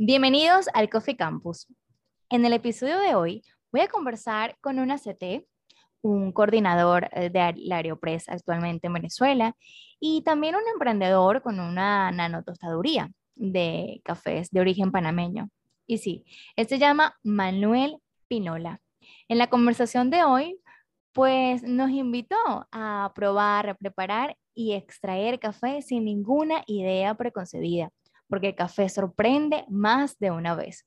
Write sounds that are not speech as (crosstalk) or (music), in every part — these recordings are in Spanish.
Bienvenidos al Coffee Campus. En el episodio de hoy voy a conversar con una CT, un coordinador eh, de la Aeropress actualmente en Venezuela y también un emprendedor con una nanotostaduría de cafés de origen panameño. Y sí, él se llama Manuel Pinola. En la conversación de hoy, pues nos invitó a probar, a preparar y extraer café sin ninguna idea preconcebida porque el café sorprende más de una vez.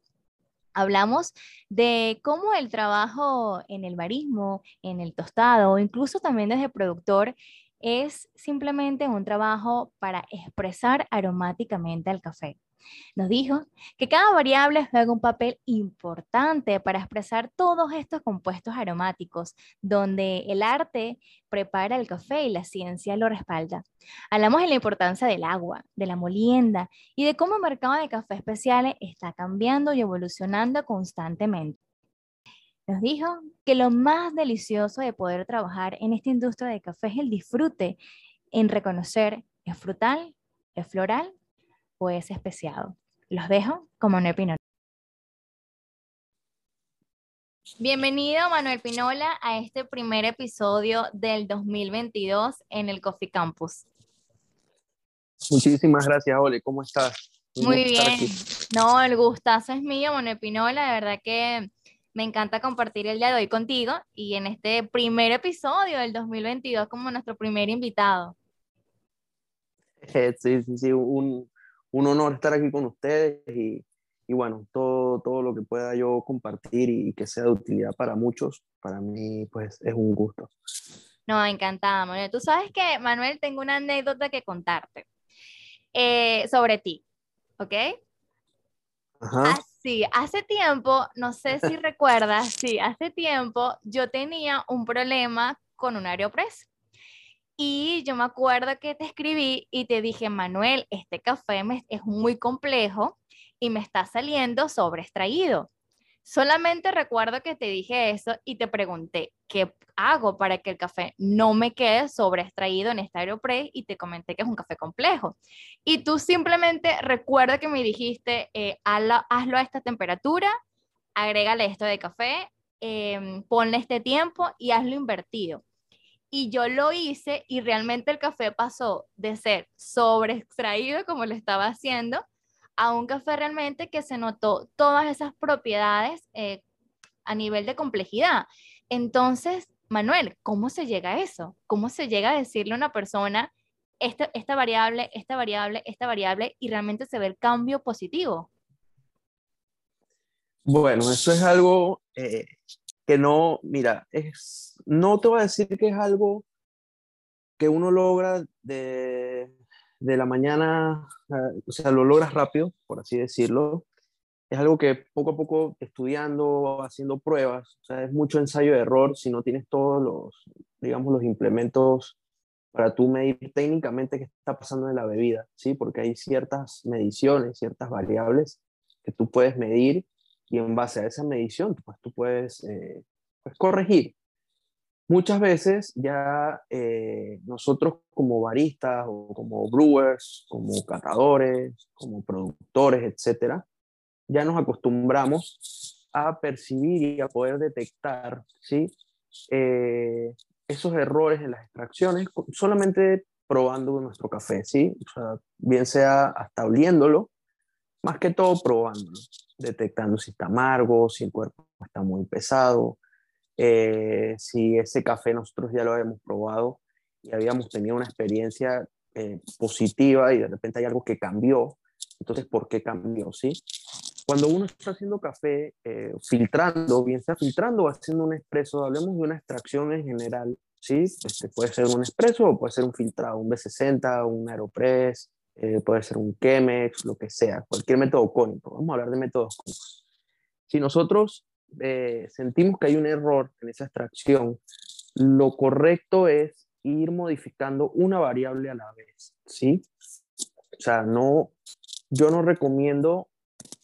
Hablamos de cómo el trabajo en el barismo, en el tostado, incluso también desde productor, es simplemente un trabajo para expresar aromáticamente al café. Nos dijo que cada variable juega un papel importante para expresar todos estos compuestos aromáticos, donde el arte prepara el café y la ciencia lo respalda. Hablamos de la importancia del agua, de la molienda y de cómo el mercado de café especiales está cambiando y evolucionando constantemente. Nos dijo que lo más delicioso de poder trabajar en esta industria de café es el disfrute en reconocer es frutal, es floral es especiado. Los dejo con Manuel Pinola. Bienvenido Manuel Pinola a este primer episodio del 2022 en el Coffee Campus. Muchísimas gracias, Ole. ¿Cómo estás? Muy bien. No, el gustazo es mío, Manuel Pinola. De verdad que me encanta compartir el día de hoy contigo y en este primer episodio del 2022 como nuestro primer invitado. (laughs) Sí, sí, sí, un, un honor estar aquí con ustedes y, y bueno, todo, todo lo que pueda yo compartir y, que sea de utilidad para muchos, para mí pues es un gusto. No, encantada, Manuel. Tú sabes que, Manuel, tengo una anécdota que contarte eh, sobre ti, ¿ok? Ajá. sí, hace tiempo, no sé si (laughs) recuerdas, sí, hace tiempo yo tenía un problema con un Aeropress. Y yo me acuerdo que te escribí y te dije, Manuel, este café es muy complejo y me está saliendo sobreextraído. Solamente recuerdo que te dije eso y te pregunté, ¿qué hago para que el café no me quede sobreextraído en este Aeropress? Y te comenté que es un café complejo. Y tú simplemente recuerda que me dijiste, eh, hazlo, a esta temperatura, agrégale esto de café, em, ponle este tiempo y hazlo invertido. Y yo lo hice y realmente el café pasó de ser sobre extraído como lo estaba haciendo a un café realmente que se notó todas esas propiedades eh, a nivel de complejidad. Entonces, Manuel, ¿cómo se llega a eso? ¿Cómo se llega a decirle a una persona esta, esta variable, esta variable, esta variable y realmente se ve el cambio positivo? Bueno, eso es algo eh, que no, mira, es, no te voy a decir que es algo que uno logra de, de la mañana, o sea, lo logras rápido, por así decirlo. Es algo que poco a poco estudiando, haciendo pruebas, o sea, es mucho ensayo de error si no tienes todos los, digamos, los implementos para tú medir técnicamente qué está pasando en la bebida, ¿sí? Porque hay ciertas mediciones, ciertas variables que tú puedes medir y en base a esa medición, pues tú puedes eh, pues, corregir. Muchas veces ya eh, nosotros como baristas o como brewers, como catadores, como productores, etcétera, ya nos acostumbramos a percibir y a poder detectar ¿sí? Eh, esos errores en las extracciones solamente probando nuestro café, ¿sí? O sea, bien sea hasta oliéndolo, más que todo probándolo detectando si está amargo, si el cuerpo está muy pesado, eh, si ese café nosotros ya lo habíamos probado y habíamos tenido una experiencia eh, positiva y de repente hay algo que cambió, entonces ¿por qué cambió? ¿sí? Cuando uno está haciendo café, eh, filtrando, bien sea filtrando o haciendo un expreso, hablemos de una extracción en general, ¿sí? Este puede ser un expreso o puede ser un filtrado, un B60, un Aeropress, eh, puede ser un Chemex, lo que sea, cualquier método cónico. Vamos a hablar de métodos cónicos. Si nosotros eh, sentimos que hay un error en esa extracción, lo correcto es ir modificando una variable a la vez, ¿sí? O sea, no, yo no recomiendo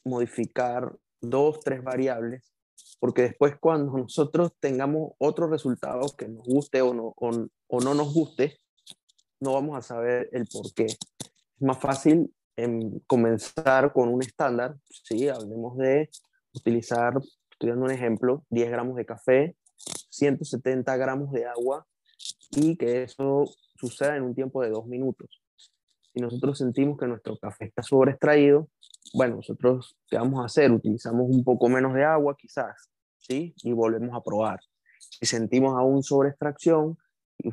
modificar dos, tres variables, porque después cuando nosotros tengamos otro resultado que nos guste o no, o no nos guste, no vamos a saber el por qué es más fácil en comenzar con un estándar, sí, hablemos de utilizar, estoy dando un ejemplo, 10 gramos de café, 170 gramos de agua y que eso suceda en un tiempo de dos minutos. Si nosotros sentimos que nuestro café está sobreextraído, bueno, nosotros, ¿qué vamos a hacer? Utilizamos un poco menos de agua quizás, ¿sí? Y volvemos a probar. Si sentimos aún sobreextracción,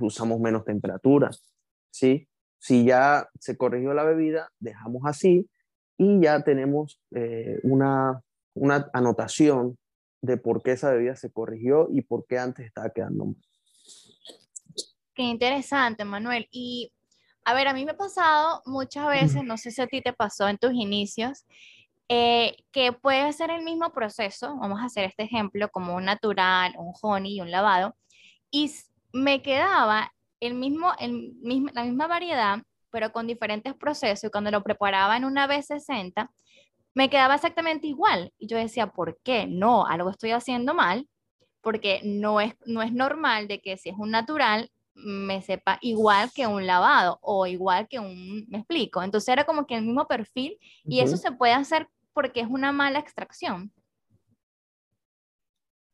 usamos menos temperatura, ¿sí? Si ya se corrigió la bebida, dejamos así y ya tenemos eh, una, una anotación de por qué esa bebida se corrigió y por qué antes estaba quedando mal. Qué interesante, Manuel. Y a ver, a mí me ha pasado muchas veces, no sé si a ti te pasó en tus inicios, eh, que puede ser el mismo proceso, vamos a hacer este ejemplo, como un natural, un honey y un lavado, y me quedaba el mismo, el mismo, la misma variedad, pero con diferentes procesos, y cuando lo preparaba en una B60, me quedaba exactamente igual. Y yo decía, ¿por qué? No, algo estoy haciendo mal, porque no es, no es normal de que si es un natural, me sepa igual que un lavado o igual que un, me explico. Entonces era como que el mismo perfil y eso se puede hacer porque es una mala extracción.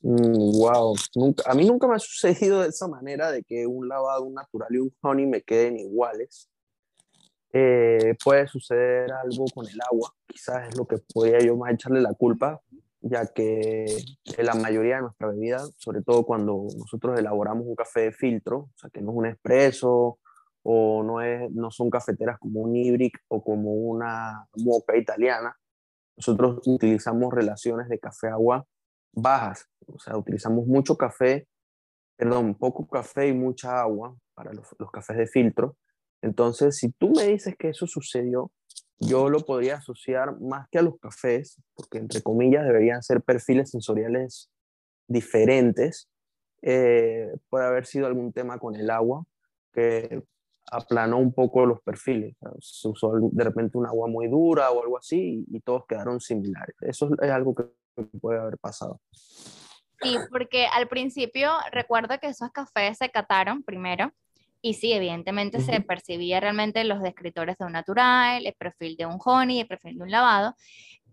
wow, mm, nunca, a mí nunca me ha sucedido de esa manera de que un lavado, un natural y un honey me queden iguales. Eh, puede suceder algo con el agua, quizás es lo que podría yo más echarle la culpa, ya que la mayoría de nuestra bebida, sobre todo cuando nosotros elaboramos un café de filtro, o sea, que no es un espresso o no, es, no son cafeteras como un Ibrick o como una moca italiana, nosotros utilizamos relaciones de café-agua bajas, o sea, utilizamos mucho café, perdón, poco café y mucha agua para los, los cafés de filtro. Entonces, si tú me dices que eso sucedió, yo lo podría asociar más que a los cafés, porque entre comillas deberían ser perfiles sensoriales diferentes. Eh, puede haber sido algún tema con el agua que aplanó un poco los perfiles. Se usó de repente un agua muy dura o algo así y, todos quedaron similares. Eso es algo que puede haber pasado. Sí, porque al principio recuerdo que esos cafés se cataron primero y sí, evidentemente se percibía realmente los descriptores de un natural, el perfil de un honey, el perfil de un lavado,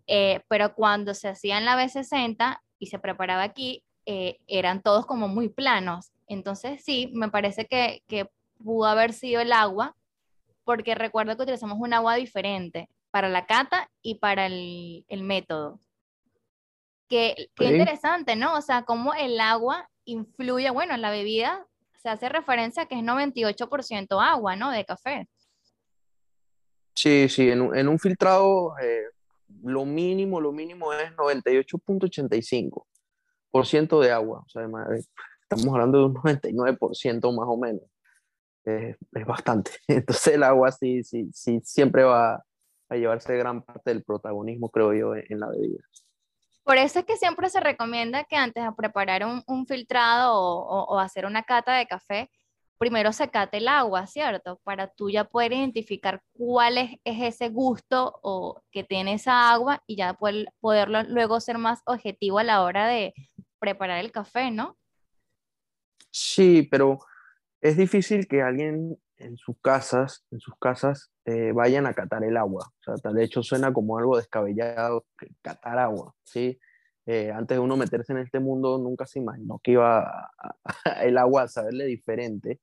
eh, pero cuando se hacía en la B60 y se preparaba aquí, eh, eran todos como muy planos. Entonces sí, me parece que, que pudo haber sido el agua, porque recuerdo que utilizamos un agua diferente para la cata y para el, el método. Qué, qué interesante, ¿no? O sea, cómo el agua influye, bueno, en la bebida se hace referencia a que es 98% agua, ¿no? De café. Sí, sí, en, en un filtrado eh, lo mínimo, lo mínimo es 98.85% de agua. O sea, estamos hablando de un 99% más o menos. es bastante. (laughs) Entonces el agua sí, sí, sí, siempre va a llevarse gran parte del protagonismo, creo yo, en la bebida. Por eso es que siempre se recomienda que antes de preparar un, filtrado o, hacer una cata de café, primero se cate el agua, ¿cierto? Para tú ya poder identificar cuál es, ese gusto o que tiene esa agua y ya poder, poderlo luego ser más objetivo a la hora de preparar el café, ¿no? Sí, pero es difícil que alguien en sus casas, en sus casas, eh, vayan a catar el agua. O sea, de hecho suena como algo descabellado, catar agua, ¿sí? Eh, antes de uno meterse en este mundo, nunca se imaginó que iba (laughs) el agua a saberle diferente.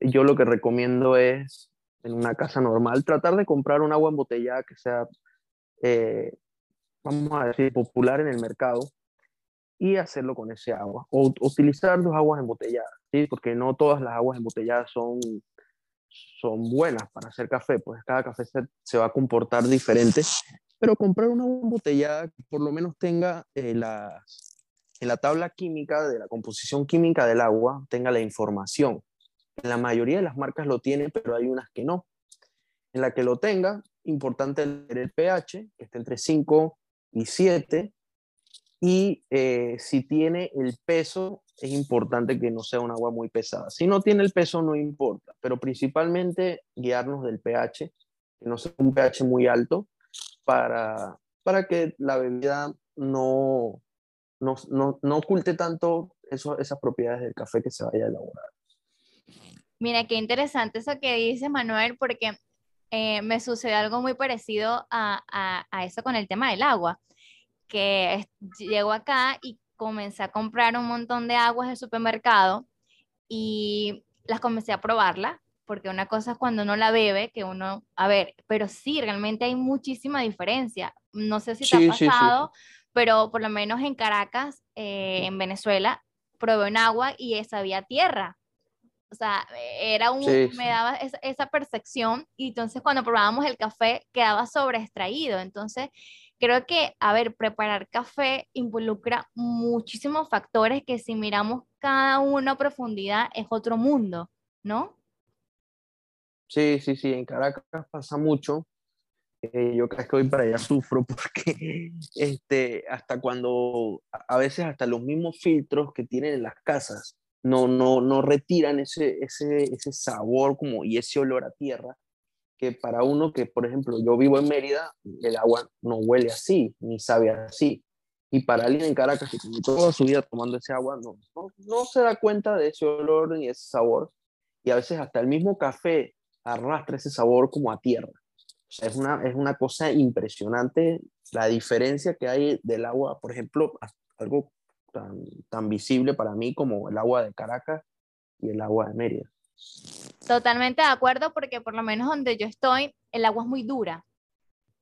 Yo lo que recomiendo es, en una casa normal, tratar de comprar un agua embotellada que sea, eh, vamos a decir, popular en el mercado y hacerlo con ese agua. O utilizar dos aguas embotelladas, ¿sí? Porque no todas las aguas embotelladas son son buenas para hacer café, pues cada café se, va a comportar diferente, pero comprar una embotellada que por lo menos tenga eh, la, en la tabla química de la composición química del agua, tenga la información. La mayoría de las marcas lo tienen, pero hay unas que no. En la que lo tenga, importante leer el pH, que esté entre 5 y 7, y eh, si tiene el peso, es importante que no sea un agua muy pesada. Si no tiene el peso, no importa, pero principalmente guiarnos del pH, que no sea un pH muy alto, para, para que la bebida no, no, no, no oculte tanto eso, esas propiedades del café que se vaya a elaborar. Mira, qué interesante eso que dice Manuel, porque eh, me sucede algo muy parecido a, a, eso con el tema del agua, que llego acá y comencé a comprar un montón de aguas del supermercado y las comencé a probarla, porque una cosa es cuando uno la bebe, que uno, a ver, pero sí, realmente hay muchísima diferencia. No sé si te ha pasado, pero por lo menos en Caracas, eh, en Venezuela, probé un agua y sabía tierra. O sea, era un, me daba esa, esa, percepción y entonces cuando probábamos el café quedaba sobreextraído. Entonces, creo que, a ver, preparar café involucra muchísimos factores que si miramos cada uno a profundidad es otro mundo, ¿no? Sí, sí, sí, en Caracas pasa mucho. Eh, yo vez que voy para allá sufro (laughs) porque este, hasta cuando, a veces hasta los mismos filtros que tienen en las casas no, no, no retiran ese, ese, ese sabor como, y ese olor a tierra que para uno que, por ejemplo, yo vivo en Mérida, el agua no huele así, ni sabe así. Y para alguien en Caracas que toda su vida tomando ese agua, no, no, no se da cuenta de ese olor ni ese sabor. Y a veces hasta el mismo café arrastra ese sabor como a tierra. Es una, es una cosa impresionante la diferencia que hay del agua, por ejemplo, algo tan, tan visible para mí como el agua de Caracas y el agua de Mérida. Totalmente de acuerdo porque por lo menos donde yo estoy, el agua es muy dura,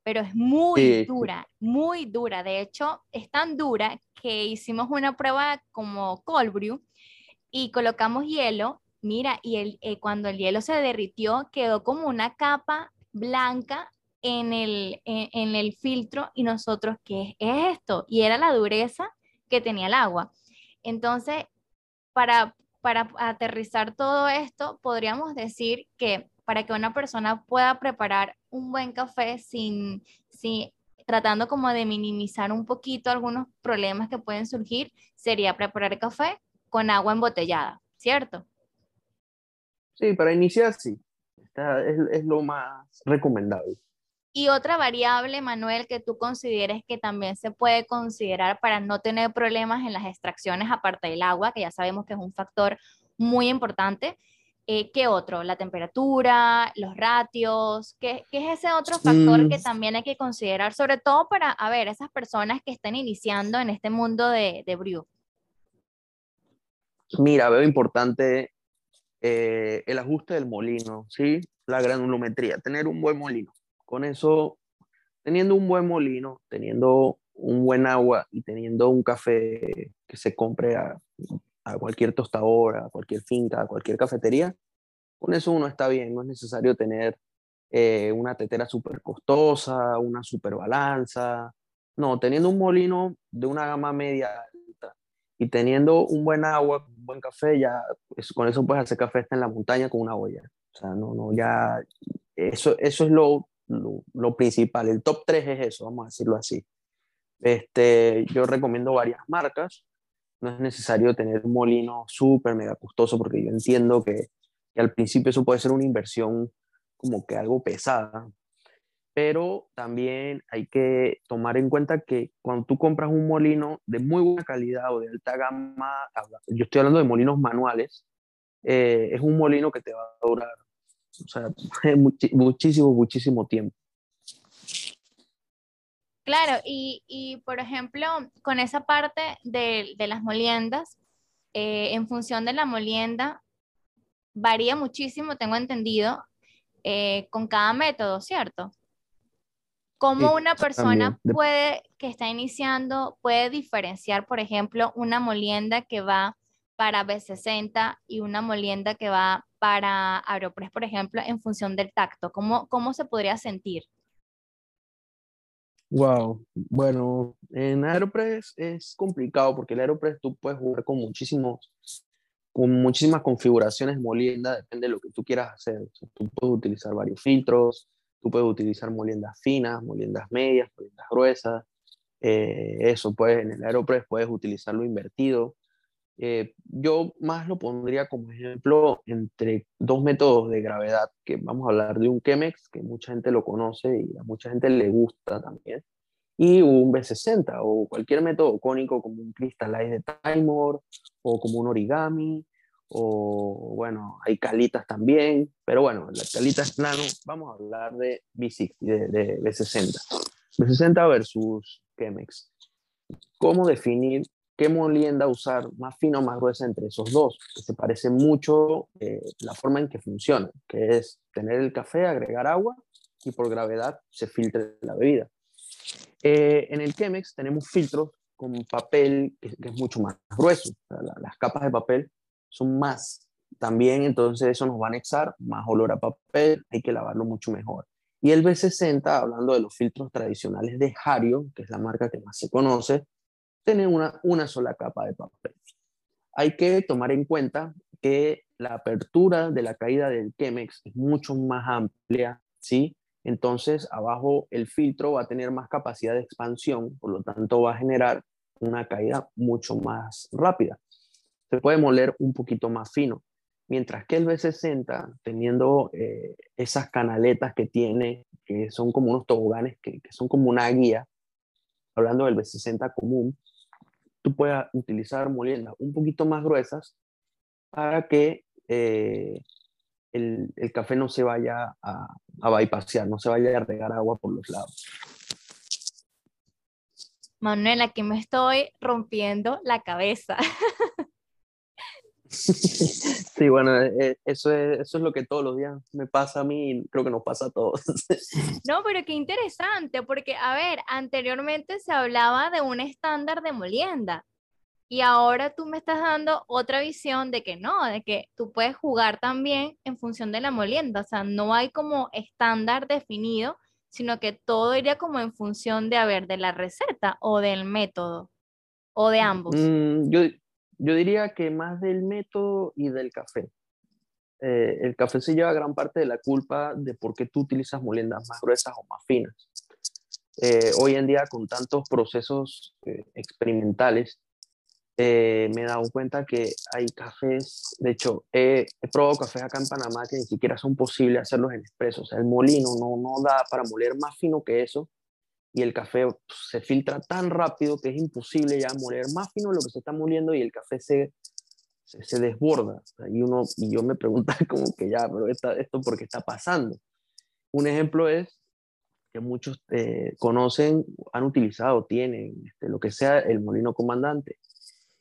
pero es muy dura, muy dura. De hecho, es tan dura que hicimos una prueba como cold brew y colocamos hielo. Mira, y el, eh, cuando el hielo se derritió, quedó como una capa blanca en el, en el filtro y nosotros, ¿qué es esto? Y era la dureza que tenía el agua. Entonces, para para aterrizar todo esto, podríamos decir que para que una persona pueda preparar un buen café sin, sin tratando como de minimizar un poquito algunos problemas que pueden surgir, sería preparar café con agua embotellada, ¿cierto? Sí, para iniciar sí. es, es lo más recomendable. Y otra variable, Manuel, que tú consideres que también se puede considerar para no tener problemas en las extracciones aparte del agua, que ya sabemos que es un factor muy importante. Eh, ¿Qué otro? La temperatura, los ratios, ¿qué, es ese otro factor que mm. también hay que considerar, sobre todo para, a ver, esas personas que están iniciando en este mundo de, de brew? Mira, veo importante eh, el ajuste del molino, ¿sí? La granulometría, tener un buen molino con eso, teniendo un buen molino, teniendo un buen agua y teniendo un café que se compre a, cualquier tostadora, a cualquier finca, a cualquier cafetería, con eso uno está bien, no es necesario tener eh, una tetera súper costosa, una súper balanza. No, teniendo un molino de una gama media y teniendo un buen agua, un buen café, ya con eso puedes hacer café hasta en la montaña con una olla. O sea, no, no, ya eso, eso es lo, lo, principal. El top 3 es eso, vamos a decirlo así. Este, yo recomiendo varias marcas. No es necesario tener un molino súper mega costoso porque yo entiendo que, al principio eso puede ser una inversión como que algo pesada. Pero también hay que tomar en cuenta que cuando tú compras un molino de muy buena calidad o de alta gama, yo estoy hablando de molinos manuales, eh, es un molino que te va a durar o sea, (laughs) muchísimo, muchísimo tiempo. Claro, y, y, por ejemplo, con esa parte de, de las moliendas, eh, en función de la molienda, varía muchísimo, tengo entendido, eh, con cada método, ¿cierto? ¿Cómo una persona puede, que está iniciando, puede diferenciar, por ejemplo, una molienda que va para B60 y una molienda que va para Aeropress, por ejemplo, en función del tacto? ¿Cómo, cómo se podría sentir? Wow, bueno, en Aeropress es complicado porque el Aeropress tú puedes jugar con muchísimos, con muchísimas configuraciones molienda, depende de lo que tú quieras hacer. tú puedes utilizar varios filtros, tú puedes utilizar moliendas finas, moliendas medias, moliendas gruesas. Eh, eso, pues en el Aeropress puedes utilizarlo invertido. Eh, yo más lo pondría como ejemplo entre dos métodos de gravedad, que vamos a hablar de un Chemex, que mucha gente lo conoce y a mucha gente le gusta también, y un B60 o cualquier método cónico como un Crystallize de Timor o como un origami o bueno, hay calitas también, pero bueno, la calita es plano, vamos a hablar de B60, de, de B60. B60 versus Chemex. ¿Cómo definir qué molienda usar más fina o más gruesa entre esos dos? Que se parece mucho eh, la forma en que funciona, que es tener el café, agregar agua y por gravedad se filtre la bebida. Eh, en el Chemex tenemos filtros con papel que, es mucho más grueso. las capas de papel son más. También entonces eso nos va a anexar más olor a papel, hay que lavarlo mucho mejor. Y el B60, hablando de los filtros tradicionales de Hario, que es la marca que más se conoce, tiene una, una sola capa de papel. Hay que tomar en cuenta que la apertura de la caída del Chemex es mucho más amplia, ¿sí? Entonces, abajo el filtro va a tener más capacidad de expansión, por lo tanto va a generar una caída mucho más rápida se puede moler un poquito más fino. Mientras que el B60, teniendo eh, esas canaletas que tiene, que son como unos toboganes, que, son como una guía, hablando del B60 común, tú puedes utilizar moliendas un poquito más gruesas para que eh, el, café no se vaya a, a bypassear, no se vaya a regar agua por los lados. Manuel, aquí me estoy rompiendo la cabeza. (laughs) Sí, bueno, eh, eso es, eso es lo que todos los días me pasa a mí y creo que nos pasa a todos. (laughs) No, pero qué interesante, porque, a ver, anteriormente se hablaba de un estándar de molienda y ahora tú me estás dando otra visión de que no, de que tú puedes jugar también en función de la molienda, o sea, no hay como estándar definido, sino que todo iría como en función de, a ver, de la receta o del método o de ambos. Mm, yo, yo diría que más del método y del café. Eh, el café se lleva gran parte de la culpa de por qué tú utilizas moliendas más gruesas o más finas. Eh, hoy en día, con tantos procesos eh, experimentales, me he dado cuenta que hay cafés, de hecho, he, probado cafés acá en Panamá que ni siquiera son posibles hacerlos en expreso. O sea, el molino no, no da para moler más fino que eso y el café se filtra tan rápido que es imposible ya moler más fino lo que se está moliendo y el café se, se, desborda. Y, uno, y yo me pregunto (laughs) como que ya, pero esta, esto por qué está pasando. Un ejemplo es que muchos eh, conocen, han utilizado, tienen, este, lo que sea, el molino comandante.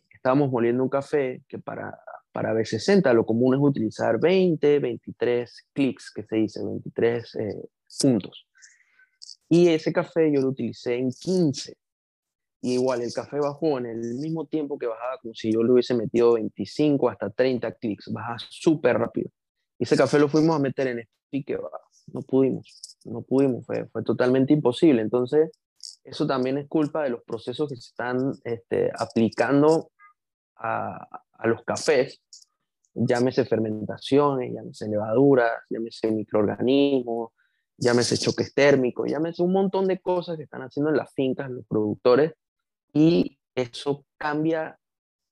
Estábamos moliendo un café que para, para B60 lo común es utilizar 20, 23 clics, que se dice, 23 eh, puntos. Y ese café yo lo utilicé en 15. Y igual el café bajó en el mismo tiempo que bajaba, como si yo le hubiese metido 25 hasta 30 clics, baja súper rápido. Y ese café lo fuimos a meter en que no pudimos, no pudimos, fue, fue totalmente imposible. Entonces, eso también es culpa de los procesos que se están este, aplicando a, a, los cafés, llámese fermentaciones, llámese levaduras, llámese microorganismos, llámese choques térmicos, llámese un montón de cosas que están haciendo en las fincas los productores y eso cambia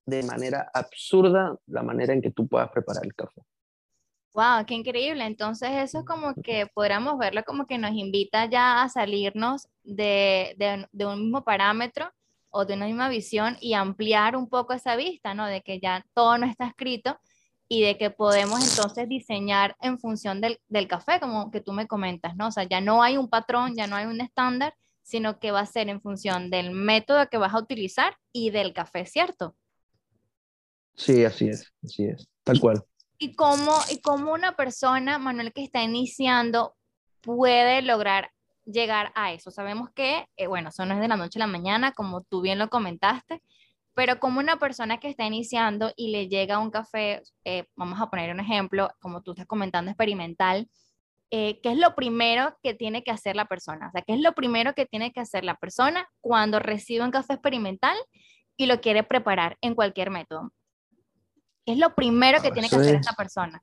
de manera absurda la manera en que tú puedas preparar el café. Wow, qué increíble. Entonces eso es como que podríamos verlo como que nos invita ya a salirnos de, de, de, un mismo parámetro o de una misma visión y ampliar un poco esa vista, ¿no? De que ya todo no está escrito y de que podemos entonces diseñar en función del, del, café, como que tú me comentas, ¿no? O sea, ya no hay un patrón, ya no hay un estándar, sino que va a ser en función del método que vas a utilizar y del café, ¿cierto? Sí, así es, así es, tal cual. ¿Y cómo, y cómo una persona, Manuel, que está iniciando, puede lograr llegar a eso? Sabemos que, eh, bueno, eso no es de la noche a la mañana, como tú bien lo comentaste, pero como una persona que está iniciando y le llega un café, eh, vamos a poner un ejemplo, como tú estás comentando, experimental, eh, ¿qué es lo primero que tiene que hacer la persona? O sea, ¿qué es lo primero que tiene que hacer la persona cuando recibe un café experimental y lo quiere preparar en cualquier método? ¿Qué es lo primero que tiene que hacer esta persona?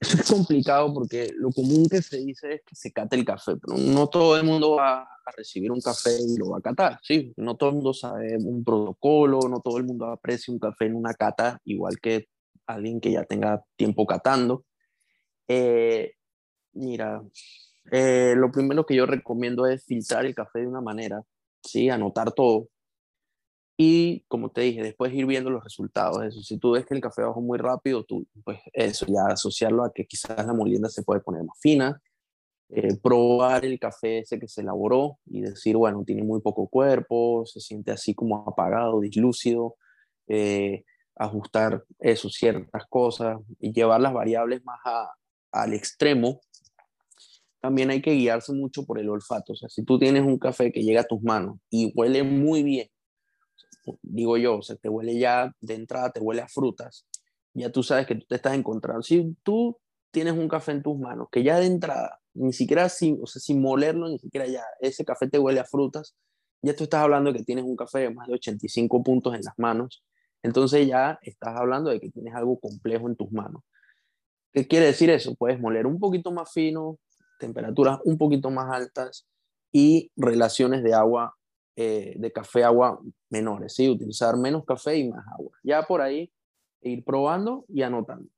Eso es complicado porque lo común que se dice es que se cate el café, pero no todo el mundo va a recibir un café y lo va a catar, ¿sí? No todo el mundo sabe un protocolo, no todo el mundo aprecia un café en una cata, igual que alguien que ya tenga tiempo catando. Eh, mira, eh, lo primero que yo recomiendo es filtrar el café de una manera, ¿sí? Anotar todo. Y como te dije, después ir viendo los resultados. Eso, si tú ves que el café bajó muy rápido, tú, pues eso, ya asociarlo a que quizás la molienda se puede poner más fina, eh, probar el café ese que se elaboró y decir, bueno, tiene muy poco cuerpo, se siente así como apagado, dislúcido, eh, ajustar eso, ciertas cosas y llevar las variables más al extremo. También hay que guiarse mucho por el olfato. O sea, si tú tienes un café que llega a tus manos y huele muy bien, digo yo, o sea, te huele ya de entrada, te huele a frutas, ya tú sabes que tú te estás encontrando. Si tú tienes un café en tus manos que ya de entrada, ni siquiera sin, o sea, sin molerlo, ni siquiera ya ese café te huele a frutas, ya tú estás hablando de que tienes un café de más de 85 puntos en las manos, entonces ya estás hablando de que tienes algo complejo en tus manos. ¿Qué quiere decir eso? Puedes moler un poquito más fino, temperaturas un poquito más altas y relaciones de agua eh, de café agua menores, ¿sí? utilizar menos café y más agua. Ya por ahí ir probando y anotando.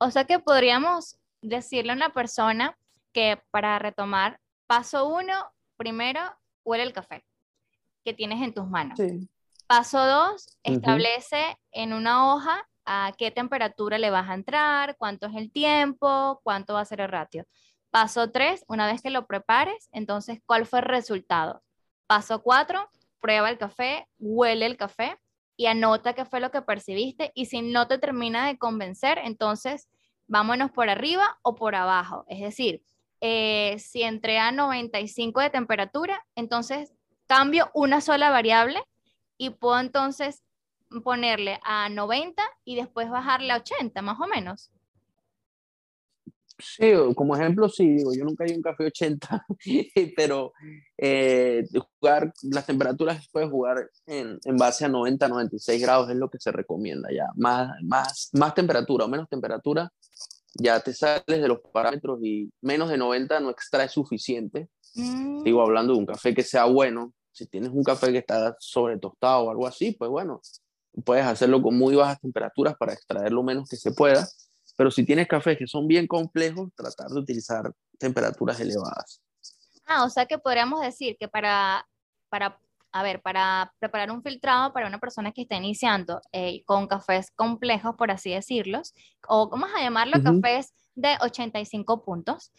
O sea que podríamos decirle a una persona que para retomar, paso uno, primero huele el café que tienes en tus manos. Paso dos, establece en una hoja a qué temperatura le vas a entrar, cuánto es el tiempo, cuánto va a ser el ratio. Paso tres, una vez que lo prepares, entonces, ¿cuál fue el resultado? Paso cuatro, prueba el café, huele el café y anota qué fue lo que percibiste y si no te termina de convencer, entonces vámonos por arriba o por abajo. Es decir, eh, si entré a 95 de temperatura, entonces cambio una sola variable y puedo entonces ponerle a 90 y después bajarle a 80, más o menos. Sí, como ejemplo, sí, digo, yo nunca hay un café 80, (laughs) pero eh, jugar las temperaturas puedes jugar en, en, base a 90, 96 grados es lo que se recomienda ya. Más, más, más temperatura o menos temperatura, ya te sales de los parámetros y menos de 90 no extrae suficiente. Mm. Digo, hablando de un café que sea bueno, si tienes un café que está sobre tostado o algo así, pues bueno, puedes hacerlo con muy bajas temperaturas para extraer lo menos que se pueda pero si tienes cafés que son bien complejos, tratar de utilizar temperaturas elevadas. Ah, o sea que podríamos decir que para, para a ver, para preparar un filtrado para una persona que está iniciando eh, con cafés complejos, por así decirlos, o vamos a llamarlo cafés de 85 puntos,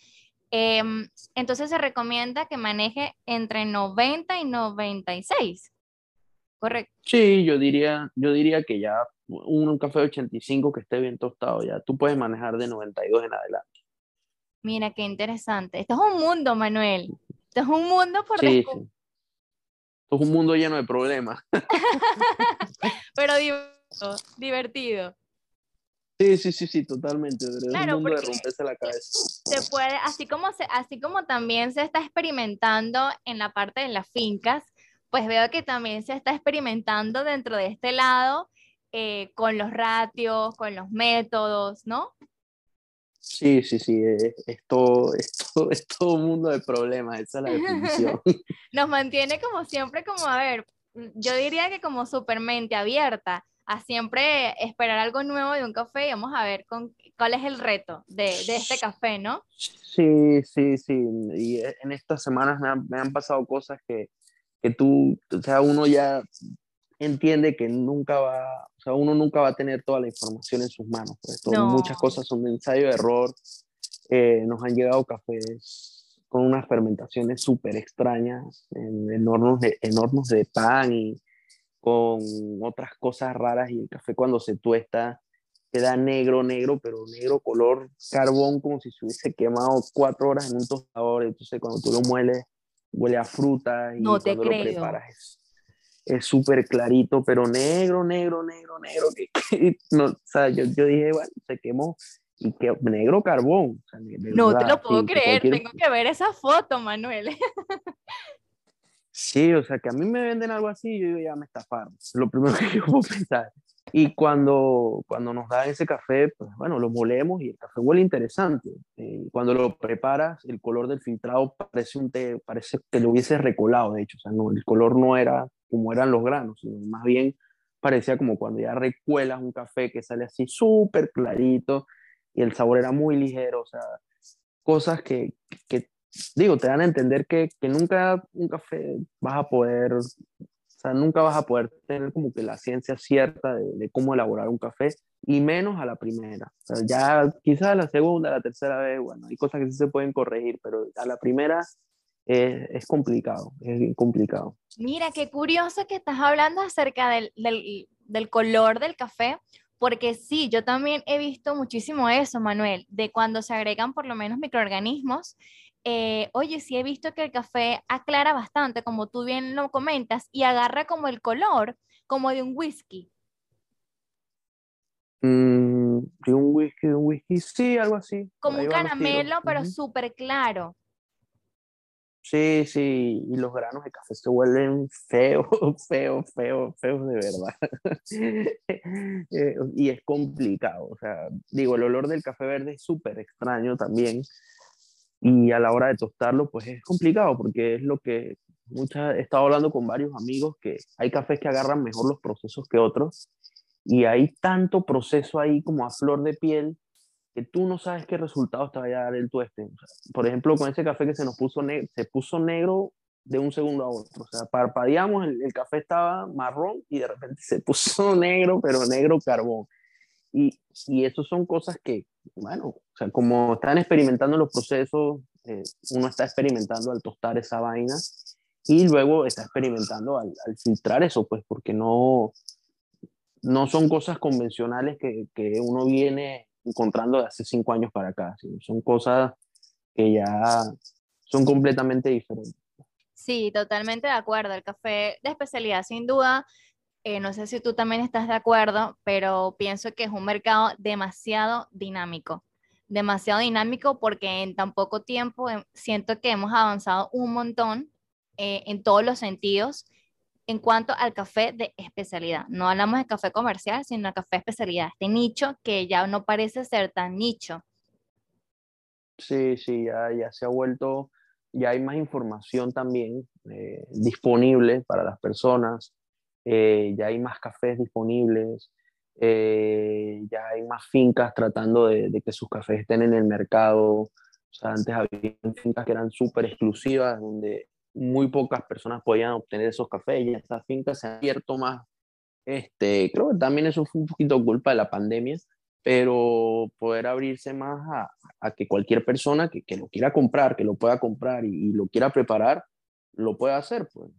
em, entonces se recomienda que maneje entre 90 y 96. Correcto. Sí, yo diría, yo diría que ya un, café de 85 que esté bien tostado, ya tú puedes manejar de 92 en adelante. Mira, qué interesante. Esto es un mundo, Manuel. Esto es un mundo por sí, sí. Esto es un mundo lleno de problemas. (laughs) Pero divertido, divertido. Sí, sí, sí, sí, totalmente. Claro, un mundo de romperse la cabeza. Se puede, así como, se, así como también se está experimentando en la parte de las fincas, pues veo que también se está experimentando dentro de este lado eh, con los ratios, con los métodos, ¿no? Sí, sí, sí, es, (laughs) todo, es, todo, un mundo de problemas, esa es la definición. (laughs) Nos mantiene como siempre, como, a ver, yo diría que como supermente abierta a siempre esperar algo nuevo de un café y vamos a ver con, cuál es el reto de, de este café, ¿no? Sí, sí, sí, y en estas semanas me han, me han pasado cosas que, que tú, o sea, uno ya entiende que nunca va, o sea, uno nunca va a tener toda la información en sus manos. Pues, Muchas cosas son de ensayo de error. Eh, nos han llegado cafés con unas fermentaciones súper extrañas en, hornos de, en hornos de pan y con otras cosas raras y el café cuando se tuesta queda negro, negro, pero negro color carbón como si se hubiese quemado cuatro horas en un tostador. Entonces cuando tú lo mueles huele a fruta y no te cuando lo preparas es súper clarito, pero negro, negro, negro, negro. (laughs) Que, no, o sea, yo, yo, dije, bueno, se quemó y que negro carbón. no te lo puedo creer, tengo que ver esa foto, Manuel. sí, o sea, que a mí me venden algo así, yo digo, ya me estafaron. Lo primero (laughs) que yo puedo pensar. Y cuando, cuando nos dan ese café, pues bueno, lo molemos y el café huele interesante. Eh, cuando lo preparas, el color del filtrado parece, un té, parece que lo hubiese recolado, de hecho. O sea, no, el color no era como eran los granos, sino más bien parecía como cuando ya recuelas un café que sale así súper clarito y el sabor era muy ligero, o sea, cosas que, que digo, te dan a entender que, que, nunca un café vas a poder O sea, nunca vas a poder tener como que la ciencia cierta de, cómo elaborar un café, y menos a la primera. O ya quizás a la segunda, a la tercera vez, bueno, hay cosas que sí se pueden corregir, pero a la primera es, es complicado, es complicado. Mira, qué curioso que estás hablando acerca del, del, del color del café, porque sí, yo también he visto muchísimo eso, Manuel, de cuando se agregan por lo menos microorganismos eh, oye, sí he visto que el café aclara bastante, como tú bien lo comentas, y agarra como el color, como de un whisky. Mm, de un whisky, de un whisky, sí, algo así. Como un caramelo, pero súper claro. Sí, sí, y los granos de café se vuelven feos, (laughs) feos, feos, feos de verdad. (laughs) Eh, y es complicado, o sea, digo, el olor del café verde es súper extraño también y a la hora de tostarlo, pues es complicado porque es lo que muchas, he estado hablando con varios amigos que hay cafés que agarran mejor los procesos que otros y hay tanto proceso ahí como a flor de piel que tú no sabes qué resultados te vaya a dar el tueste. por ejemplo, con ese café que se nos puso, se puso negro de un segundo a otro. O sea, parpadeamos, el, el café estaba marrón y de repente se (laughs) puso negro, pero negro carbón. Y, y eso son cosas que, bueno, o sea, como están experimentando los procesos, eh, uno está experimentando al tostar esa vaina y luego está experimentando al, al, filtrar eso, pues porque no, no son cosas convencionales que, que uno viene encontrando de hace cinco años para acá, sino son cosas que ya son completamente diferentes. Sí, totalmente de acuerdo. El café de especialidad, sin duda, eh, no sé si tú también estás de acuerdo, pero pienso que es un mercado demasiado dinámico, demasiado dinámico porque en tan poco tiempo em, siento que hemos avanzado un montón eh, en todos los sentidos en cuanto al café de especialidad. No hablamos de café comercial, sino de café de especialidad, este nicho que ya no parece ser tan nicho. Sí, sí, ya, ya se ha vuelto, ya hay más información también eh, disponible para las personas. Eh, ya hay más cafés disponibles, eh, ya hay más fincas tratando de, que sus cafés estén en el mercado. O sea, antes había fincas que eran súper exclusivas, donde muy pocas personas podían obtener esos cafés y estas fincas se han abierto más. Este, creo que también eso fue un poquito culpa de la pandemia, pero poder abrirse más a, a que cualquier persona que, que, lo quiera comprar, que lo pueda comprar y, lo quiera preparar, lo puede hacer, pues.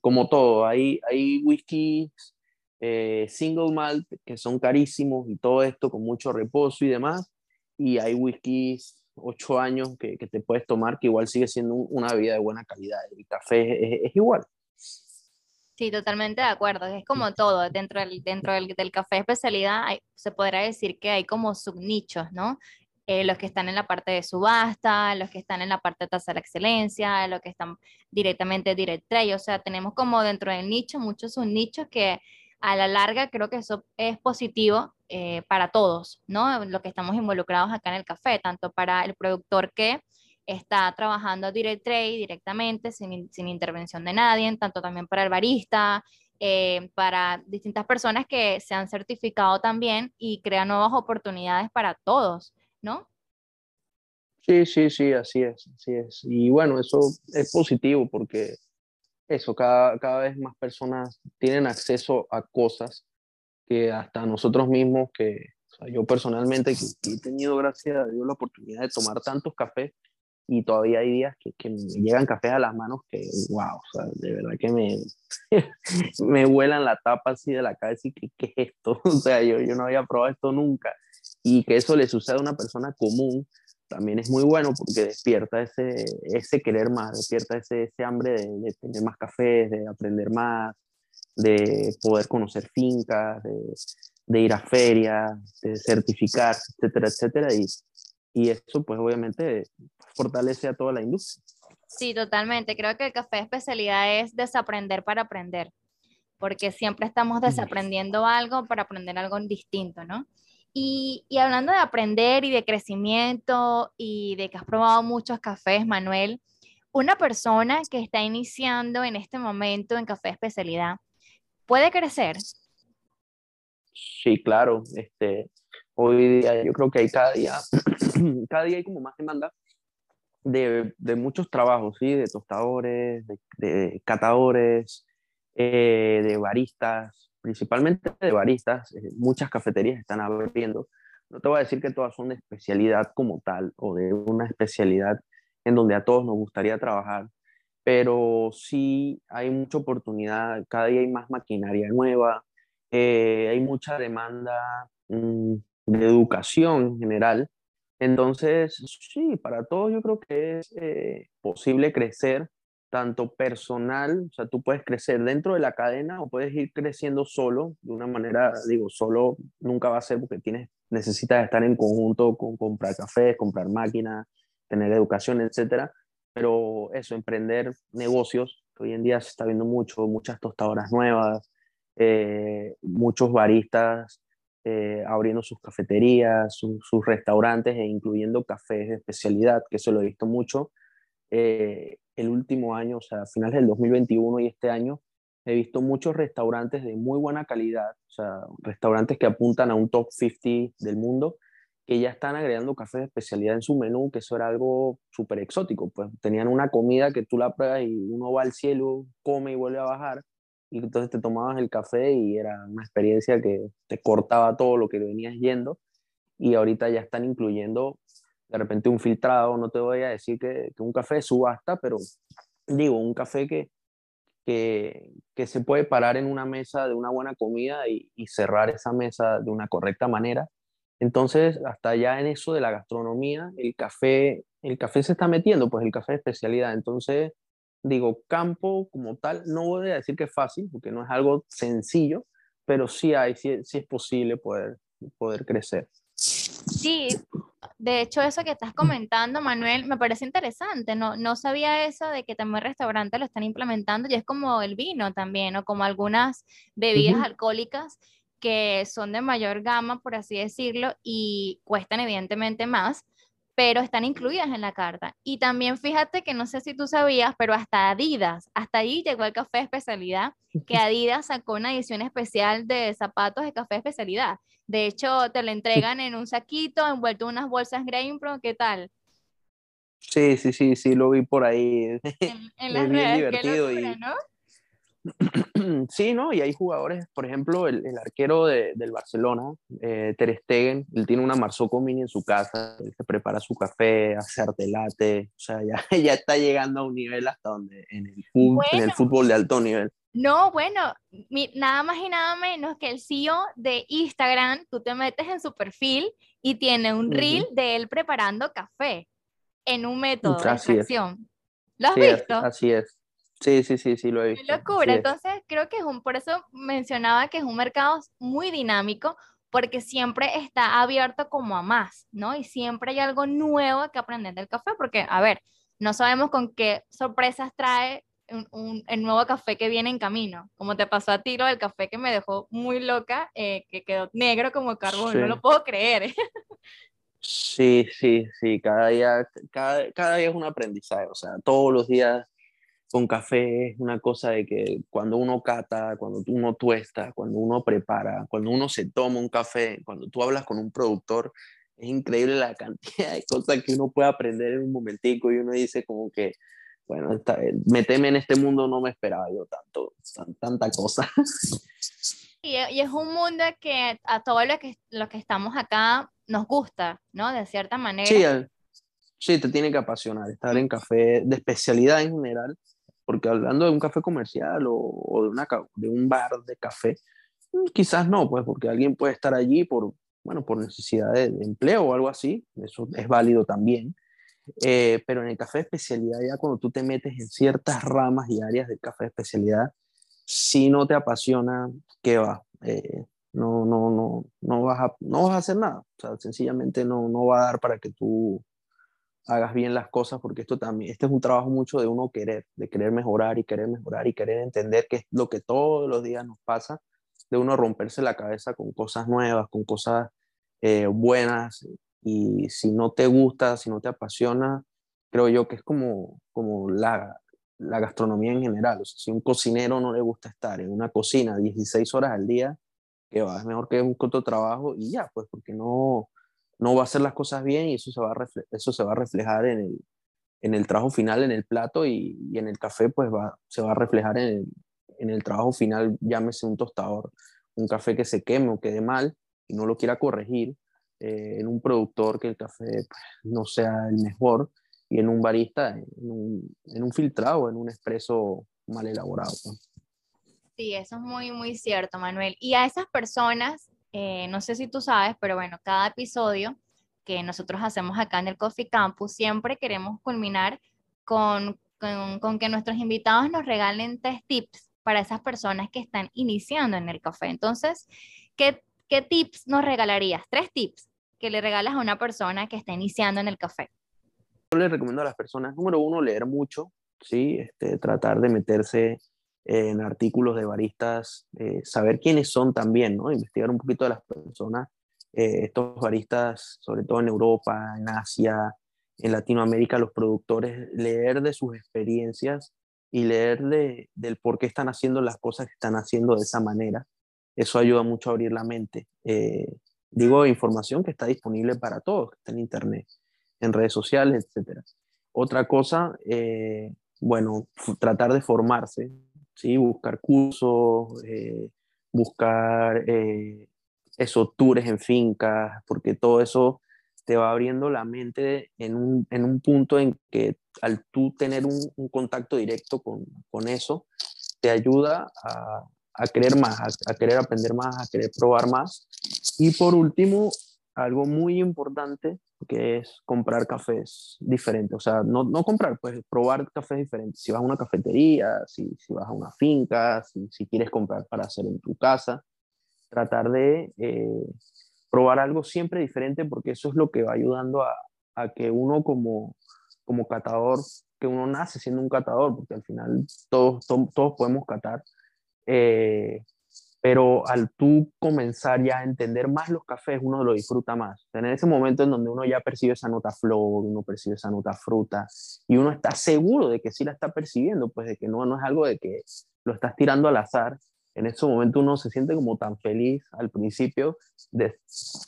Como todo, hay, hay whiskies eh, single malt que son carísimos y todo esto con mucho reposo y demás, y hay whiskies ocho años que, que te puedes tomar que igual sigue siendo una bebida de buena calidad. El café es, es, igual. Sí, totalmente de acuerdo. Es como todo. Dentro del, dentro del, del café especialidad hay, se podrá decir que hay como subnichos, ¿no? Eh, los que están en la parte de subasta, los que están en la parte de tasa de la excelencia, los que están directamente direct trade, o sea, tenemos como dentro del nicho muchos subnichos que a la larga creo que eso es positivo eh, para todos, ¿no? Lo que estamos involucrados acá en el café, tanto para el productor que está trabajando direct directamente, sin, sin intervención de nadie, tanto también para el barista, eh, para distintas personas que se han certificado también y crean nuevas oportunidades para todos. ¿no? Sí, sí, sí, así es, así es. Y bueno, eso es positivo porque eso, cada, cada vez más personas tienen acceso a cosas que hasta nosotros mismos, que yo personalmente que, he tenido, gracias a Dios, la oportunidad de tomar tantos cafés y todavía hay días que, que me llegan cafés a las manos que, wow, o sea, de verdad que me, (laughs) me vuelan la tapa así de la cabeza y que, ¿qué es esto? (laughs) O sea, yo, yo no había probado esto nunca y que eso le suceda a una persona común también es muy bueno porque despierta ese, ese querer más, despierta ese, ese hambre de, de, tener más cafés, de aprender más, de poder conocer fincas, de, de ir a ferias, de certificar, etcétera, etcétera. Y, y eso pues obviamente fortalece a toda la industria. Sí, totalmente. Creo que el café de especialidad es desaprender para aprender, porque siempre estamos desaprendiendo algo para aprender algo distinto, ¿no? Y, y, hablando de aprender y de crecimiento y de que has probado muchos cafés, Manuel, una persona que está iniciando en este momento en café especialidad, ¿puede crecer? Sí, claro. Este, hoy día yo creo que hay cada día, (clears throat) cada día hay como más demanda de, de muchos trabajos, ¿sí? De tostadores, de, de catadores, eh, de baristas, principalmente de baristas, eh, muchas cafeterías están abriendo. No te voy a decir que todas son de especialidad como tal o de una especialidad en donde a todos nos gustaría trabajar, pero sí hay mucha oportunidad, cada día hay más maquinaria nueva, eh, hay mucha demanda mm, de educación en general. Entonces, sí, para todos yo creo que es posible crecer tanto personal, o sea, tú puedes crecer dentro de la cadena o puedes ir creciendo solo, de una manera, digo, solo nunca va a ser porque tienes, necesitas estar en conjunto con comprar café, comprar máquinas, tener educación, etcétera. Pero eso, emprender negocios, que hoy en día se está viendo mucho, muchas tostadoras nuevas, eh, muchos baristas eh, abriendo sus cafeterías, sus restaurantes e incluyendo cafés de especialidad, que eso lo he visto mucho. Eh, el último año, o sea, a finales del 2021 y este año, he visto muchos restaurantes de muy buena calidad, o sea, restaurantes que apuntan a un top 50 del mundo, que ya están agregando café de especialidad en su menú, que eso era algo súper exótico, pues tenían una comida que tú la pruebas y uno va al cielo, come y vuelve a bajar, y entonces te tomabas el café y era una experiencia que te cortaba todo lo que venías yendo, y ahorita ya están incluyendo de repente un filtrado, no te voy a decir que, que un café subasta, pero digo, un café que, que, que, se puede parar en una mesa de una buena comida y, y, cerrar esa mesa de una correcta manera. Entonces, hasta ya en eso de la gastronomía, el café, el café se está metiendo, pues el café de especialidad. Entonces, digo, campo como tal, no voy a decir que es fácil, porque no es algo sencillo, pero sí hay, sí, sí es posible poder, poder crecer. Sí, de hecho, eso que estás comentando, Manuel, me parece interesante. No, no sabía eso de que también restaurantes lo están implementando y es como el vino también, o como algunas bebidas alcohólicas que son de mayor gama, por así decirlo, y cuestan evidentemente más, pero están incluidas en la carta. Y también fíjate que no sé si tú sabías, pero hasta Adidas, hasta ahí llegó el café de especialidad, que (laughs) Adidas sacó una edición especial de zapatos de café de especialidad. De hecho, te lo entregan en un saquito, envuelto en unas bolsas Pro, ¿qué tal? Sí, sí, sí, sí, lo vi por ahí. En, (laughs) las redes, divertido y... ¿no? (clears throat) Sí, ¿no? Y hay jugadores, por ejemplo, el, el arquero de, del Barcelona, eh, Ter Stegen, él tiene una Marzocco Mini en su casa, él se prepara su café, hace artelate, o sea, ya, (laughs) ya está llegando a un nivel hasta donde, en el, fútbol, en el fútbol de alto nivel. No, bueno, nada más y nada menos que el CEO de Instagram, tú te metes en su perfil y tiene un reel de él preparando café en un método de extracción. ¿Lo has visto? Así es. Sí, sí, sí, sí, lo he visto. Qué locura. Entonces, creo que es un, por eso mencionaba que es un mercado muy dinámico, porque siempre está abierto como a más, ¿no? Y siempre hay algo nuevo que aprender del café, porque, a ver, no sabemos con qué sorpresas trae un, el nuevo café que viene en camino, como te pasó a ti lo del café que me dejó muy loca, eh, que quedó negro como carbón, no lo puedo creer. (laughs) Sí, sí, sí, cada día, cada, cada día es un aprendizaje, o sea, todos los días con café es una cosa de que cuando uno cata, cuando uno tuesta, cuando uno prepara, cuando uno se toma un café, cuando tú hablas con un productor, es increíble la (laughs) cantidad de cosas que uno puede aprender en un momentico y uno dice como que, bueno, esta, meteme en este mundo no me esperaba yo tanto, tanta cosa. (laughs) Y, y, es un mundo que a todos los que, los que estamos acá nos gusta, ¿no? De cierta manera. Sí, sí, te tiene que apasionar estar en café de especialidad en general, porque hablando de un café comercial o, o de, una, de un bar de café, mm, quizás no, pues porque alguien puede estar allí por, bueno, por necesidad de, de empleo o algo así, eso es válido también. Eh, pero en el café de especialidad, ya cuando tú te metes en ciertas ramas y áreas del café de especialidad, si no te apasiona, ¿qué va? Eh, no, no, no, no, vas a, no vas a hacer nada. O sea, sencillamente no, no va a dar para que tú hagas bien las cosas, porque esto también, este es un trabajo mucho de uno querer, de querer mejorar y querer mejorar y querer entender qué es lo que todos los días nos pasa, de uno romperse la cabeza con cosas nuevas, con cosas eh, buenas, y si no te gusta, si no te apasiona, creo yo que es como, como la, la gastronomía en general. O sea, si un cocinero no le gusta estar en una cocina 16 horas al día, que va, es mejor que un corto trabajo y ya, pues porque no, no va a hacer las cosas bien y eso se va a, eso se va a reflejar en el, en el trabajo final, en el plato y, y en el café, pues va, se va a reflejar en, en el trabajo final, llámese un tostador, un café que se queme o quede mal y no lo quiera corregir, eh, en un productor que el café pues, no sea el mejor y en un barista, en un, en un filtrado, en un expreso mal elaborado. Sí, eso es muy, muy cierto, Manuel. Y a esas personas, eh, no sé si tú sabes, pero bueno, cada episodio que nosotros hacemos acá en el Coffee Campus, siempre queremos culminar con, con, con que nuestros invitados nos regalen tres tips para esas personas que están iniciando en el café. Entonces, ¿qué, qué tips nos regalarías? Tres tips que le regalas a una persona que está iniciando en el café. Yo le recomiendo a las personas, número uno, leer mucho, ¿sí? Este, tratar de meterse en artículos de baristas, eh, saber quiénes son también, ¿no? Investigar un poquito de las personas, eh, estos baristas, sobre todo en Europa, en Asia, en Latinoamérica, los productores, leer de sus experiencias y leer de, del por qué están haciendo las cosas que están haciendo de esa manera. Eso ayuda mucho a abrir la mente. Eh, digo, información que está disponible para todos, que está en Internet, en redes sociales, etc. Otra cosa, eh, bueno, tratar de formarse, ¿sí? buscar cursos, eh, buscar esos tours en fincas, porque todo eso te va abriendo la mente en un, en un punto en que al tú tener un, contacto directo con, con, eso, te ayuda a, a querer más, a, querer aprender más, a querer probar más. Y por último, algo muy importante que es comprar cafés diferentes, o sea, no, no comprar, pues probar cafés diferentes. Si vas a una cafetería, si, si vas a una finca, si, si, quieres comprar para hacer en tu casa, tratar de eh, probar algo siempre diferente porque eso es lo que va ayudando a, a que uno como, como catador, que uno nace siendo un catador, porque al final todos, todos, podemos catar, eh, pero al tú comenzar ya a entender más los cafés, uno lo disfruta más. En ese momento en donde uno ya percibe esa nota flor, uno percibe esa nota fruta, y uno está seguro de que sí la está percibiendo, pues de que no, no es algo de que lo estás tirando al azar, en ese momento uno se siente como tan feliz al principio de,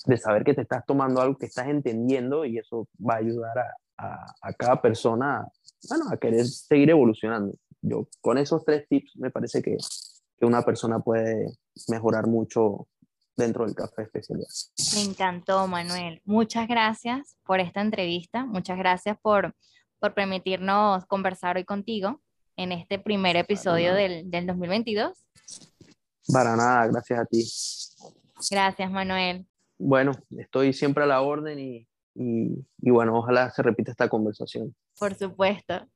de, saber que te estás tomando algo que estás entendiendo y eso va a ayudar a, a, cada persona bueno, a querer seguir evolucionando. Yo con esos tres tips me parece que, que una persona puede mejorar mucho dentro del café especialidad. Me encantó, Manuel. Muchas gracias por esta entrevista. Muchas gracias por, por permitirnos conversar hoy contigo en este primer episodio del, del 2022. Para nada, gracias a ti. Gracias, Manuel. Bueno, estoy siempre a la orden y, y, y bueno, ojalá se repita esta conversación. Por supuesto.